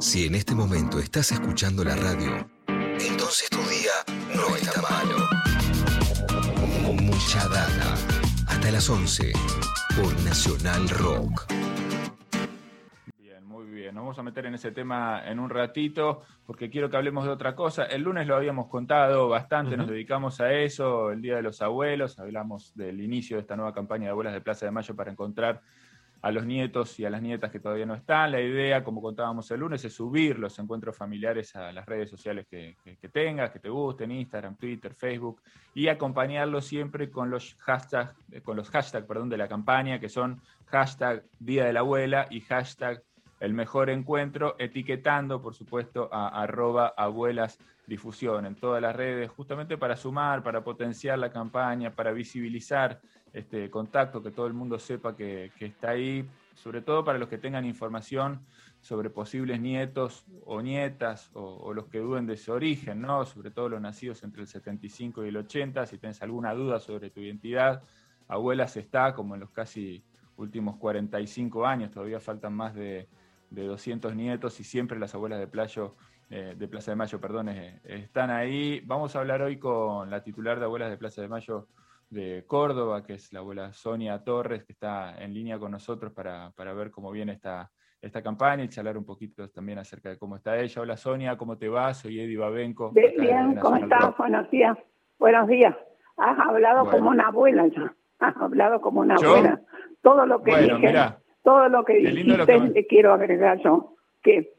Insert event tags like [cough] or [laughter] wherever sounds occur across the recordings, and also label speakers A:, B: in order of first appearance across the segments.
A: Si en este momento estás escuchando la radio, entonces tu día no está malo. Mucha data. Hasta las 11 por Nacional Rock.
B: Bien, muy bien. Nos vamos a meter en ese tema en un ratito porque quiero que hablemos de otra cosa. El lunes lo habíamos contado bastante, nos dedicamos a eso, el Día de los Abuelos, hablamos del inicio de esta nueva campaña de abuelas de Plaza de Mayo para encontrar a los nietos y a las nietas que todavía no están. La idea, como contábamos el lunes, es subir los encuentros familiares a las redes sociales que, tengas, que te gusten, Instagram, Twitter, Facebook, y acompañarlo siempre con los hashtags, con los hashtags perdón, de la campaña, que son hashtag Día de la Abuela y hashtag el mejor encuentro, etiquetando, por supuesto, a arroba abuelas difusión en todas las redes, justamente para sumar, para potenciar la campaña, para visibilizar este contacto, que todo el mundo sepa que, está ahí, sobre todo para los que tengan información sobre posibles nietos o nietas o, los que duden de su origen, ¿no? sobre todo los nacidos entre el 75 y el 80, si tienes alguna duda sobre tu identidad, Abuelas está como en los casi últimos 45 años, todavía faltan más de, de 200 nietos y siempre las abuelas de Playo eh, de Plaza de Mayo, perdón, eh, están ahí. Vamos a hablar hoy con la titular de Abuelas de Plaza de Mayo de Córdoba, que es la abuela Sonia Torres, que está en línea con nosotros para, ver cómo viene esta, esta campaña y charlar un poquito también acerca de cómo está ella. Hola Sonia, ¿cómo te va? Soy Eddie Babenco.
C: Bien, ¿cómo estás? Buenos días. Buenos días. Has hablado como una abuela ya. Has hablado como una abuela. Todo lo que dije, todo lo que dijiste, le quiero agregar yo que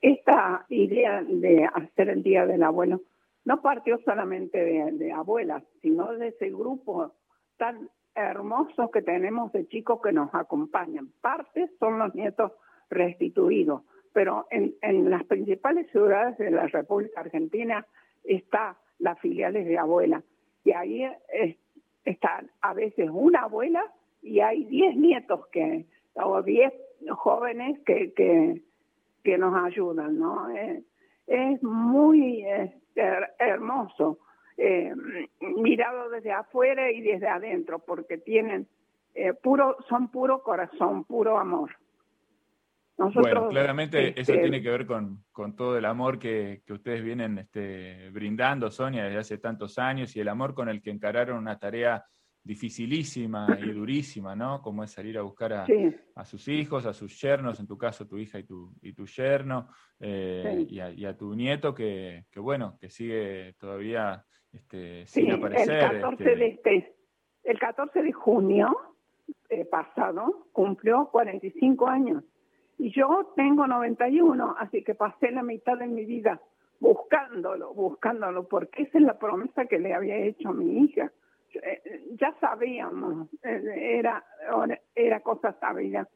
C: esta idea de hacer el Día del Abuelo no partió solamente de, abuelas, sino de ese grupo tan hermoso que tenemos de chicos que nos acompañan. Parte son los nietos restituidos, pero en, las principales ciudades de la República Argentina está las filiales de abuela. Y ahí están a veces una abuela y hay 10 nietos que, o 10 jóvenes que, que, que nos ayudan, ¿no? Eh, es muy este, hermoso, eh, mirado desde afuera y desde adentro, porque tienen eh, puro, son puro corazón, puro amor.
B: Nosotros, bueno, claramente eso este, tiene que ver con, con todo el amor que, que, ustedes vienen este, brindando, Sonia, desde hace tantos años y el amor con el que encararon una tarea dificilísima y durísima, ¿no? Como es salir a buscar a, sus hijos, a sus yernos, en tu caso tu hija y tu, y tu yerno, eh, y, a, tu nieto que, bueno, que sigue todavía este, sin aparecer.
C: El 14, este de, este, el 14 de junio eh, pasado cumplió 45 años y yo tengo 91, así que pasé la mitad de mi vida buscándolo, buscándolo, porque esa es la promesa que le había hecho a mi hija eh, ya sabíamos, eh, era, era cosa sabida,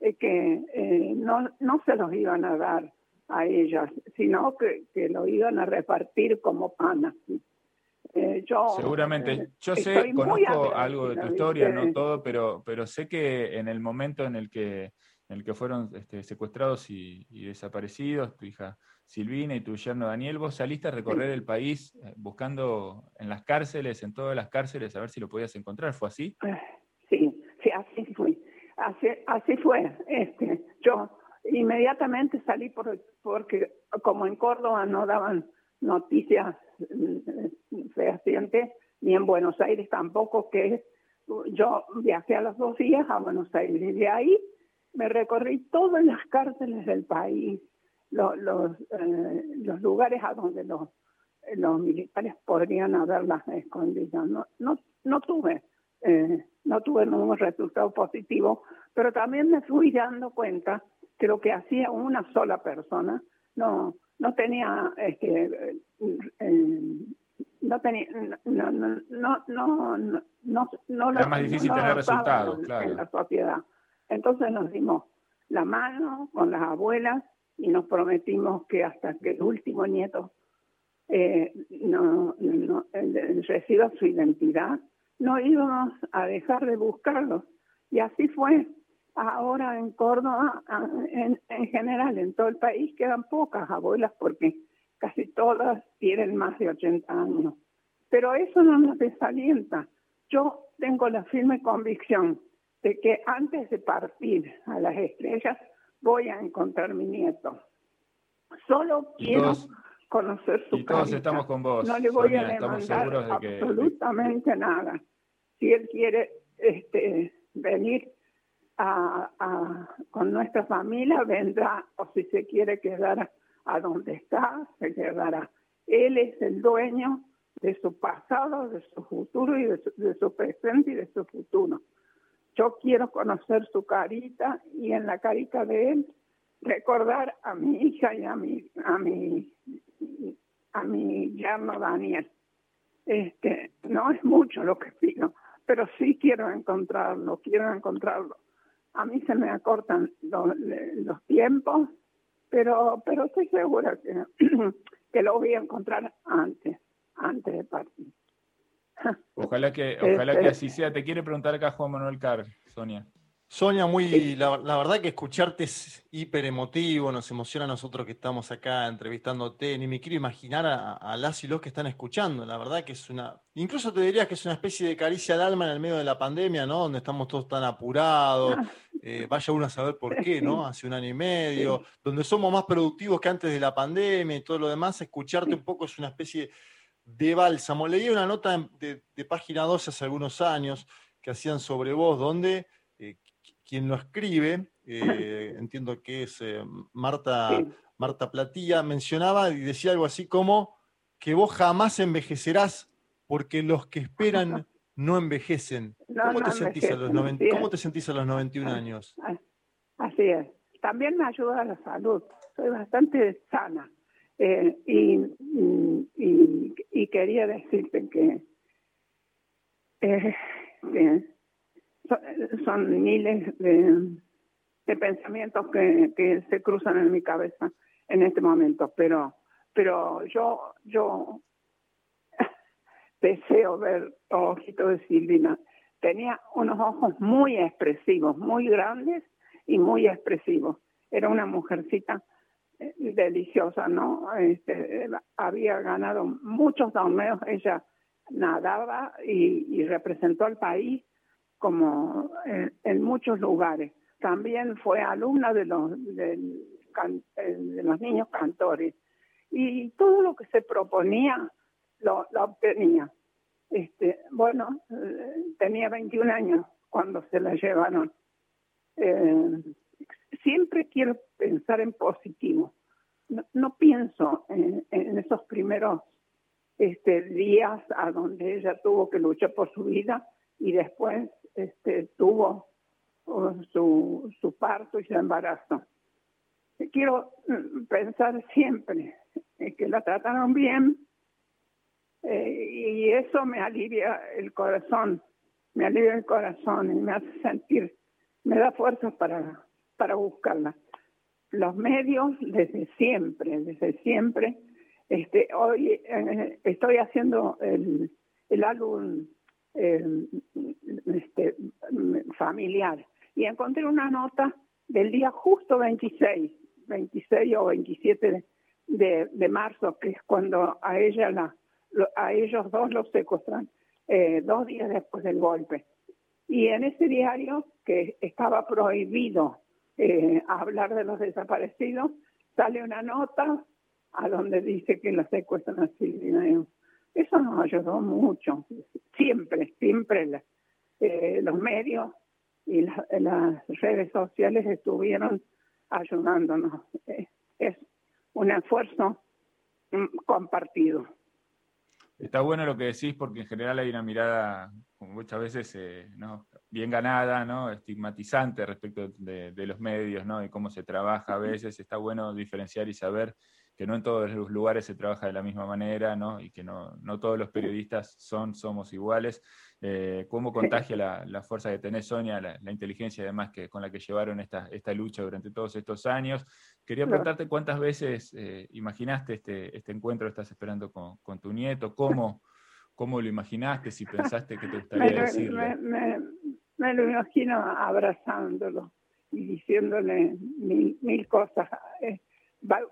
C: eh, que no, no se los iban a dar a ellas, sino que, que lo iban a repartir como pan yo,
B: Seguramente. Yo sé, conozco algo de tu historia, no todo, pero, pero sé que en el momento en el que, en el que fueron este, secuestrados y, y, desaparecidos, tu hija Silvina y tu yerno Daniel, vos saliste a recorrer el país eh, buscando en las cárceles, en todas las cárceles, a ver si lo podías encontrar. ¿Fue así? Eh,
C: sí, sí, así fue. Así, así fue. Este, yo inmediatamente salí por, porque como en Córdoba no daban noticias mm, fehacientes, ni en Buenos Aires tampoco, que yo viajé a los dos días a Buenos Aires y de ahí me recorrí todas las cárceles del país, los, eh, los, lugares a donde los, los militares podrían haberlas escondido. No, no, no tuve, eh, no tuve ningún resultado positivo, pero también me fui dando cuenta que lo que hacía una sola persona no, no tenía este, eh, no tenía no no no no no no
B: era más difícil tener resultados claro.
C: en la sociedad entonces nos dimos la mano con las abuelas y nos prometimos que hasta que el último nieto eh, no, reciba su identidad, no íbamos a dejar de buscarlos. Y así fue. Ahora en Córdoba, en, en general, en todo el país, quedan pocas abuelas porque casi todas tienen más de 80 años. Pero eso no nos desalienta. Yo tengo la firme convicción de que antes de partir a las estrellas voy a encontrar mi nieto. Solo quiero conocer su
B: Y todos estamos con vos.
C: No le voy a demandar absolutamente nada. Si él quiere este, venir a, con nuestra familia, vendrá, o si se quiere quedar a donde está, se quedará. Él es el dueño de su pasado, de su futuro y de su, presente y de su futuro. Yo quiero conocer su carita y en la carita de él recordar a mi hija y a mi a mi a mi yerno Daniel. Este, no es mucho lo que pido, pero sí quiero encontrarlo, quiero encontrarlo. A mí se me acortan los, tiempos, pero pero estoy segura que, [clears throat] que lo voy a encontrar antes antes de partir.
B: Ojalá que, [laughs] ojalá que así sea. Te quiere preguntar acá Juan Manuel Carr, Sonia.
D: Sonia, muy, la, verdad que escucharte es hiper emotivo, nos emociona a nosotros que estamos acá entrevistándote, ni me quiero imaginar a, las y los que están escuchando, la verdad que es una, incluso te diría que es una especie de caricia al alma en el medio de la pandemia, ¿no? Donde estamos todos tan apurados, [laughs] eh, vaya uno a saber por qué, ¿no? Hace un año y medio, donde somos más productivos que antes de la pandemia y todo lo demás, escucharte un poco es una especie de de Bálsamo. Leí una nota de, página 12 hace algunos años que hacían sobre vos, donde eh, quien lo escribe, eh, entiendo que es eh, Marta, Marta Platilla, mencionaba y decía algo así como que vos jamás envejecerás porque los que esperan [laughs] no envejecen. ¿Cómo, te, sentís a los ¿Cómo te sentís a los 91 años?
C: Así es. También me ayuda a la salud. Soy bastante sana. Eh, y, y, quería decirte que, eh, son, miles de, pensamientos que, se cruzan en mi cabeza en este momento, pero, pero yo, yo [laughs] deseo ver Ojito de Silvina. Tenía unos ojos muy expresivos, muy grandes y muy expresivos. Era una mujercita deliciosa, ¿no? Este, había ganado muchos torneos, ella nadaba y, representó al país como en, muchos lugares. También fue alumna de los, de, los niños cantores y todo lo que se proponía lo, obtenía. Este, bueno, eh, tenía 21 años cuando se la llevaron. Eh, siempre quiero pensar en positivo. No, pienso en, esos primeros este, días a donde ella tuvo que luchar por su vida y después este, tuvo uh, su, su parto y su embarazo. Quiero mm, pensar siempre que la trataron bien eh, y eso me alivia el corazón, me alivia el corazón y me hace sentir, me da fuerza para, para buscarla. Los medios desde siempre, desde siempre. Este, hoy eh, estoy haciendo el, el álbum este, familiar y encontré una nota del día justo 26, 26 o 27 de, de marzo, que es cuando a ella la, a ellos dos los secuestran, eh, dos días después del golpe. Y en ese diario, que estaba prohibido eh, hablar de los desaparecidos, sale una nota a donde dice que la secuestran a Silvina. Eso nos ayudó mucho. Siempre, siempre eh, los medios y las redes sociales estuvieron ayudándonos. Es un esfuerzo mm, compartido.
B: Está bueno lo que decís porque en general hay una mirada, como muchas veces, eh, ¿no? bien ganada, ¿no? estigmatizante respecto de, los medios ¿no? y cómo se trabaja a veces. Está bueno diferenciar y saber que no en todos los lugares se trabaja de la misma manera ¿no? y que no, no todos los periodistas son, somos iguales. Eh, ¿Cómo contagia la, fuerza que tenés, Sonia, la, inteligencia además que, con la que llevaron esta, esta lucha durante todos estos años? Quería preguntarte cuántas veces eh, imaginaste este, este encuentro que estás esperando con, tu nieto, cómo, cómo lo imaginaste, si pensaste que te [laughs] gustaría decirle.
C: Me, lo imagino abrazándolo y diciéndole mil, cosas. Eh,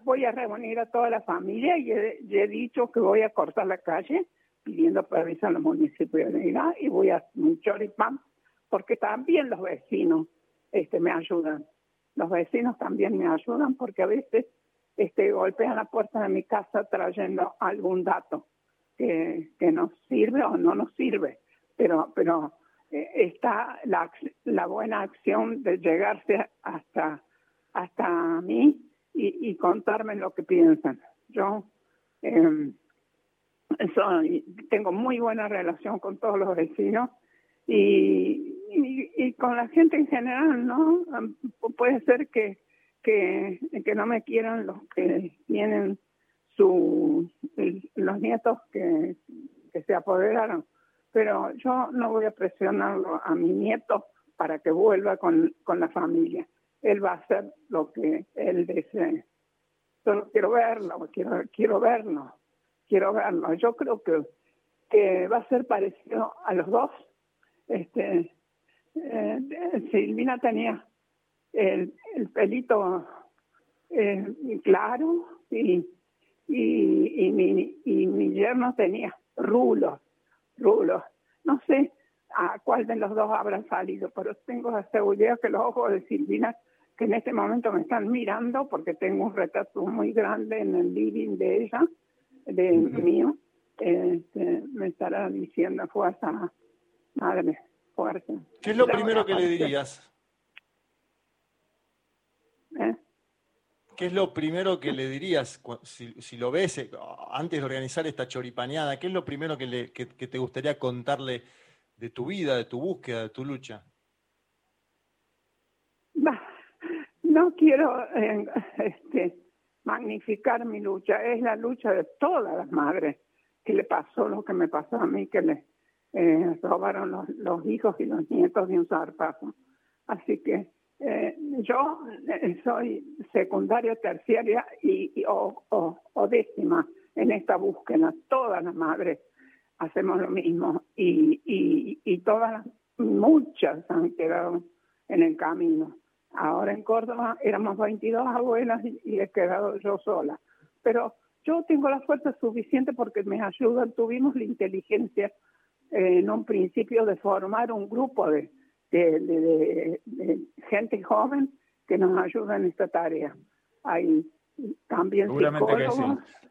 C: voy a reunir a toda la familia y he, dicho que voy a cortar la calle pidiendo permiso a de Irán y voy a un choripán porque también los vecinos este, me ayudan los vecinos también me ayudan porque a veces este, golpean la puerta de mi casa trayendo algún dato que, que nos sirve o no nos sirve, pero, pero eh, está la, la buena acción de llegarse hasta, hasta mí y, contarme lo que piensan. Yo eh, tengo muy buena relación con todos los vecinos y, con la gente en general, ¿no? Puede ser que, que, no me quieran los que tienen su, los nietos que, que se apoderaron, pero yo no voy a presionarlo a mi nieto para que vuelva con, con la familia. Él va a hacer lo que él desee. Solo quiero verlo, quiero, quiero verlo, quiero verlo. Yo creo que, va a ser parecido a los dos. Este, eh, Silvina tenía el, el pelito eh, claro y, y, y, mi, y mi yerno tenía rulos, rulos. No sé a cuál de los dos habrá salido, pero tengo la seguridad que los ojos de Silvina, que en este momento me están mirando, porque tengo un retrato muy grande en el living de ella, de mío, este, me estará diciendo fuerza, madre, fuerza.
D: ¿Qué es lo primero que le dirías? ¿Eh? ¿Qué es lo primero que le dirías si, lo ves eh, antes de organizar esta choripaneada? ¿Qué es lo primero que, le, que, te gustaría contarle de tu vida, de tu búsqueda, de tu lucha?
C: No quiero eh, este, magnificar mi lucha, es la lucha de todas las madres que le pasó lo que me pasó a mí, que le eh, robaron los, hijos y los nietos de un zarpazo. Así que eh, yo eh, soy secundaria, terciaria y, o, o, décima en esta búsqueda. Todas las madres hacemos lo mismo y, y, y todas, muchas han quedado en el camino. Ahora en Córdoba éramos 22 abuelas y, he quedado yo sola. Pero yo tengo la fuerza suficiente porque me ayudan, tuvimos la inteligencia eh, en un principio de formar un grupo de, de, gente joven que nos ayuda en esta tarea. Hay también
B: Seguramente que sí.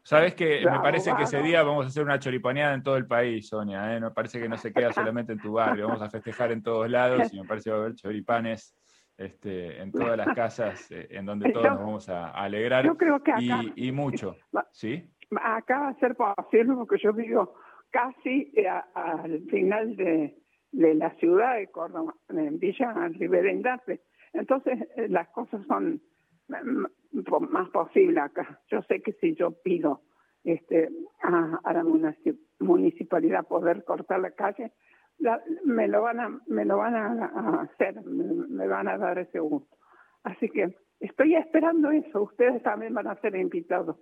B: Sabes que me parece que ese día vamos a hacer una choripaneada en todo el país, Sonia. ¿eh? Me parece que no se queda solamente en tu barrio. Vamos a festejar en todos lados y me parece que va a haber choripanes este, en todas las [laughs] casas eh, en donde todos nos vamos a, alegrar.
C: Yo creo que
B: y, mucho. ¿Sí?
C: Acá va a ser posible porque yo vivo casi eh, al final de, de la ciudad de Córdoba, en Villa Riverendarte. Entonces eh, las cosas son más posibles acá. Yo sé que si yo pido este, a, la municipalidad poder cortar la calle, me lo van a me lo van a, hacer, me, van a dar ese gusto. Así que estoy esperando eso. Ustedes también van a ser invitados.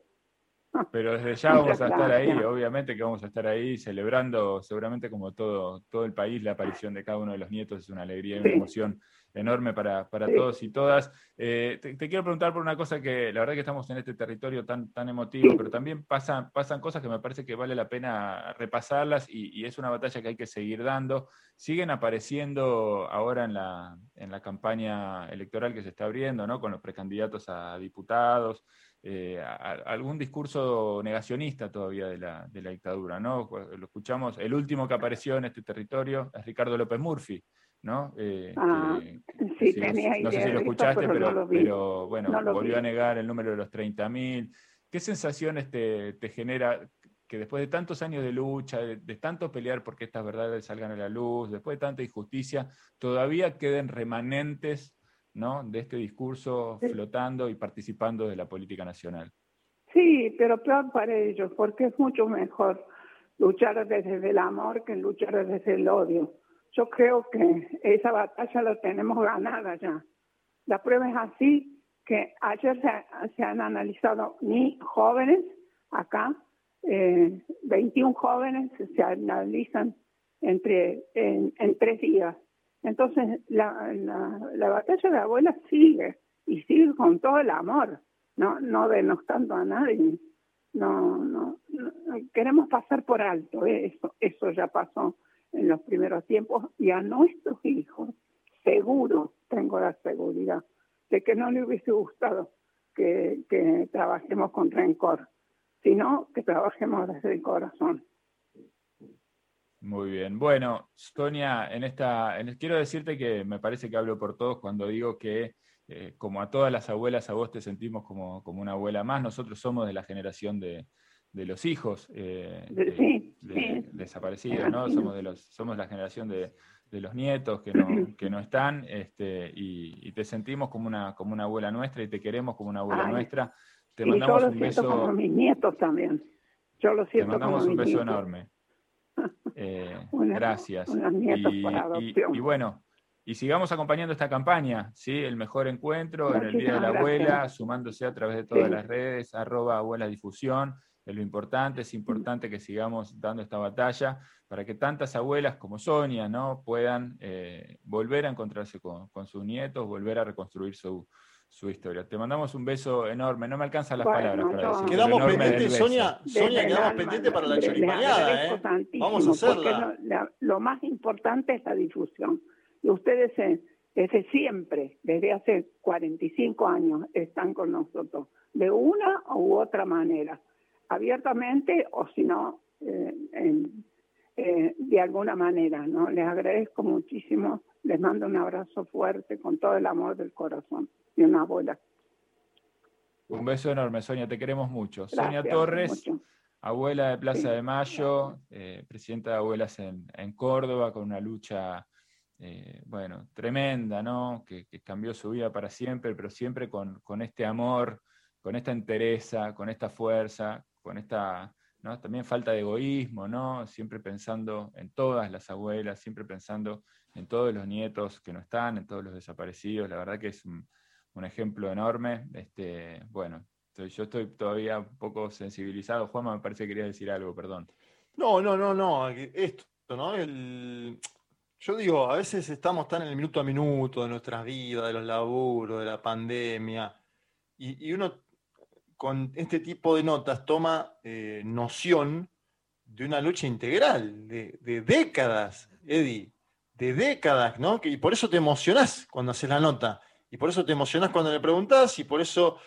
B: Pero desde ya vamos a estar ahí, obviamente que vamos a estar ahí celebrando, seguramente como todo, todo el país, la aparición de cada uno de los nietos es una alegría y una emoción enorme para, todos y todas. Eh, te, quiero preguntar por una cosa que la verdad que estamos en este territorio tan, tan emotivo, pero también pasan, pasan cosas que me parece que vale la pena repasarlas y, es una batalla que hay que seguir dando. Siguen apareciendo ahora en la, en la campaña electoral que se está abriendo, ¿no? Con los precandidatos a diputados eh, algún discurso negacionista todavía de la, de la, dictadura, ¿no? Lo escuchamos, el último que apareció en este territorio es Ricardo López Murphy, ¿no?
C: Eh, ah, sí,
B: no sé si lo escuchaste, pero, pero, bueno, volvió a negar el número de los 30.000. ¿Qué sensaciones te, te, genera que después de tantos años de lucha, de, de, tanto pelear porque estas verdades salgan a la luz, después de tanta injusticia, todavía queden remanentes ¿no? de este discurso flotando y participando de la política nacional.
C: Sí, pero peor para ellos, porque es mucho mejor luchar desde el amor que luchar desde el odio. Yo creo que esa batalla la tenemos ganada ya. La prueba es así que ayer se, han analizado ni jóvenes acá, eh, 21 jóvenes se analizan entre en tres días entonces, la, la, batalla de la abuela sigue y sigue con todo el amor, no, no denostando a nadie. No, no, queremos pasar por alto eso, eso ya pasó en los primeros tiempos y a nuestros hijos, seguro, tengo la seguridad, de que no le hubiese gustado que, que trabajemos con rencor, sino que trabajemos desde el corazón.
B: Muy bien. Bueno, Sonia, en esta, quiero decirte que me parece que hablo por todos cuando digo que eh, como a todas las abuelas, a vos te sentimos como, como una abuela más. Nosotros somos de la generación de, de los hijos eh, desaparecidos, ¿no? Somos, de los, somos la generación de, de los nietos que no, [clears throat] que no están este, y, te sentimos como una, como una abuela nuestra y te queremos como una abuela nuestra. Te mandamos un beso.
C: Como mis nietos también. Yo lo siento
B: Te mandamos un beso enorme. Eh, [laughs] gracias. y, bueno, y sigamos acompañando esta campaña, ¿sí? El mejor encuentro en el Día de la Abuela, sumándose a través de todas las redes, arroba abuela difusión. Es lo importante, es importante que sigamos dando esta batalla para que tantas abuelas como Sonia ¿no? puedan eh, volver a encontrarse con, con sus nietos, volver a reconstruir su, su historia. Te mandamos un beso enorme. No me alcanzan las palabras para decir.
D: Quedamos pendientes, Sonia, Sonia, quedamos pendientes para la choripaneada. ¿eh? Vamos a hacerla.
C: Lo, más importante es la difusión. Y ustedes eh, desde siempre, desde hace 45 años, están con nosotros, de una u otra manera, abiertamente o si no, eh, de alguna manera. ¿no? Les agradezco muchísimo, les mando un abrazo fuerte con todo el amor del corazón una abuela.
B: Un beso enorme, Sonia, te queremos mucho. Sonia Torres, abuela de Plaza de Mayo, eh, presidenta de abuelas en, Córdoba, con una lucha, eh, bueno, tremenda, ¿no? Que, cambió su vida para siempre, pero siempre con, este amor, con esta entereza, con esta fuerza, con esta también falta de egoísmo, ¿no? Siempre pensando en todas las abuelas, siempre pensando en todos los nietos que no están, en todos los desaparecidos. La verdad que es un, ejemplo enorme. Este, bueno, yo estoy todavía un poco sensibilizado. Juanma, me parece que quería decir algo, perdón.
D: No, no, no, no. Esto, ¿no? yo digo, a veces estamos tan en el minuto a minuto de nuestras vidas, de los laburos, de la pandemia, y, uno con este tipo de notas toma eh, noción de una lucha integral, de, de décadas, Eddie, de décadas, ¿no? y por eso te emocionás cuando haces la nota y por eso te emocionás cuando le preguntás, y por eso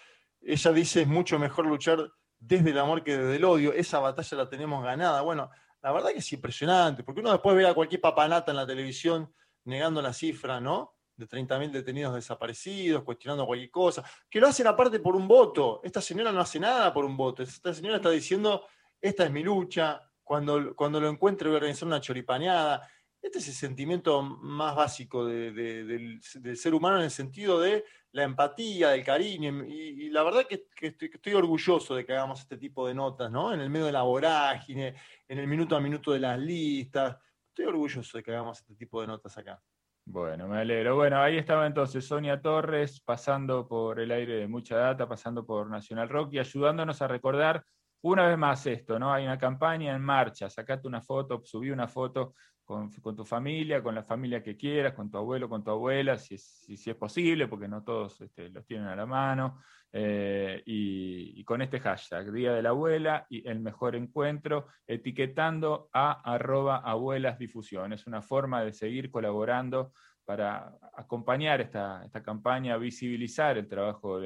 D: ella dice es mucho mejor luchar desde el amor que desde el odio. Esa batalla la tenemos ganada. Bueno, la verdad que es impresionante, porque uno después ve a cualquier papanata en la televisión negando la cifra, ¿no? De 30.000 detenidos desaparecidos, cuestionando cualquier cosa, que lo hacen aparte por un voto. Esta señora no hace nada por un voto. Esta señora está diciendo, esta es mi lucha, cuando, cuando lo encuentre voy a organizar una choripaneada. Este es el sentimiento más básico del, ser humano en el sentido de la empatía, del cariño. Y, la verdad que, estoy, orgulloso de que hagamos este tipo de notas, ¿no? En el medio de la vorágine, en el minuto a minuto de las listas. Estoy orgulloso de que hagamos este tipo de notas acá.
B: Bueno, me alegro. Bueno, ahí estaba entonces Sonia Torres pasando por el aire de mucha data, pasando por Nacional Rock y ayudándonos a recordar una vez más esto, ¿no? Hay una campaña en marcha, sacate una foto, subí una foto con, tu familia, con la familia que quieras, con tu abuelo, con tu abuela, si es, si, es posible, porque no todos este, los tienen a la mano, eh, y, con este hashtag, Día de la Abuela y el mejor encuentro, etiquetando a arroba abuelas difusión. Es una forma de seguir colaborando para acompañar esta, campaña, visibilizar el trabajo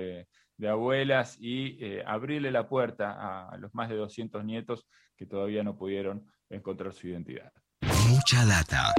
B: de, abuelas y eh, abrirle la puerta a los más de 200 nietos que todavía no pudieron encontrar su identidad.
A: Mucha data.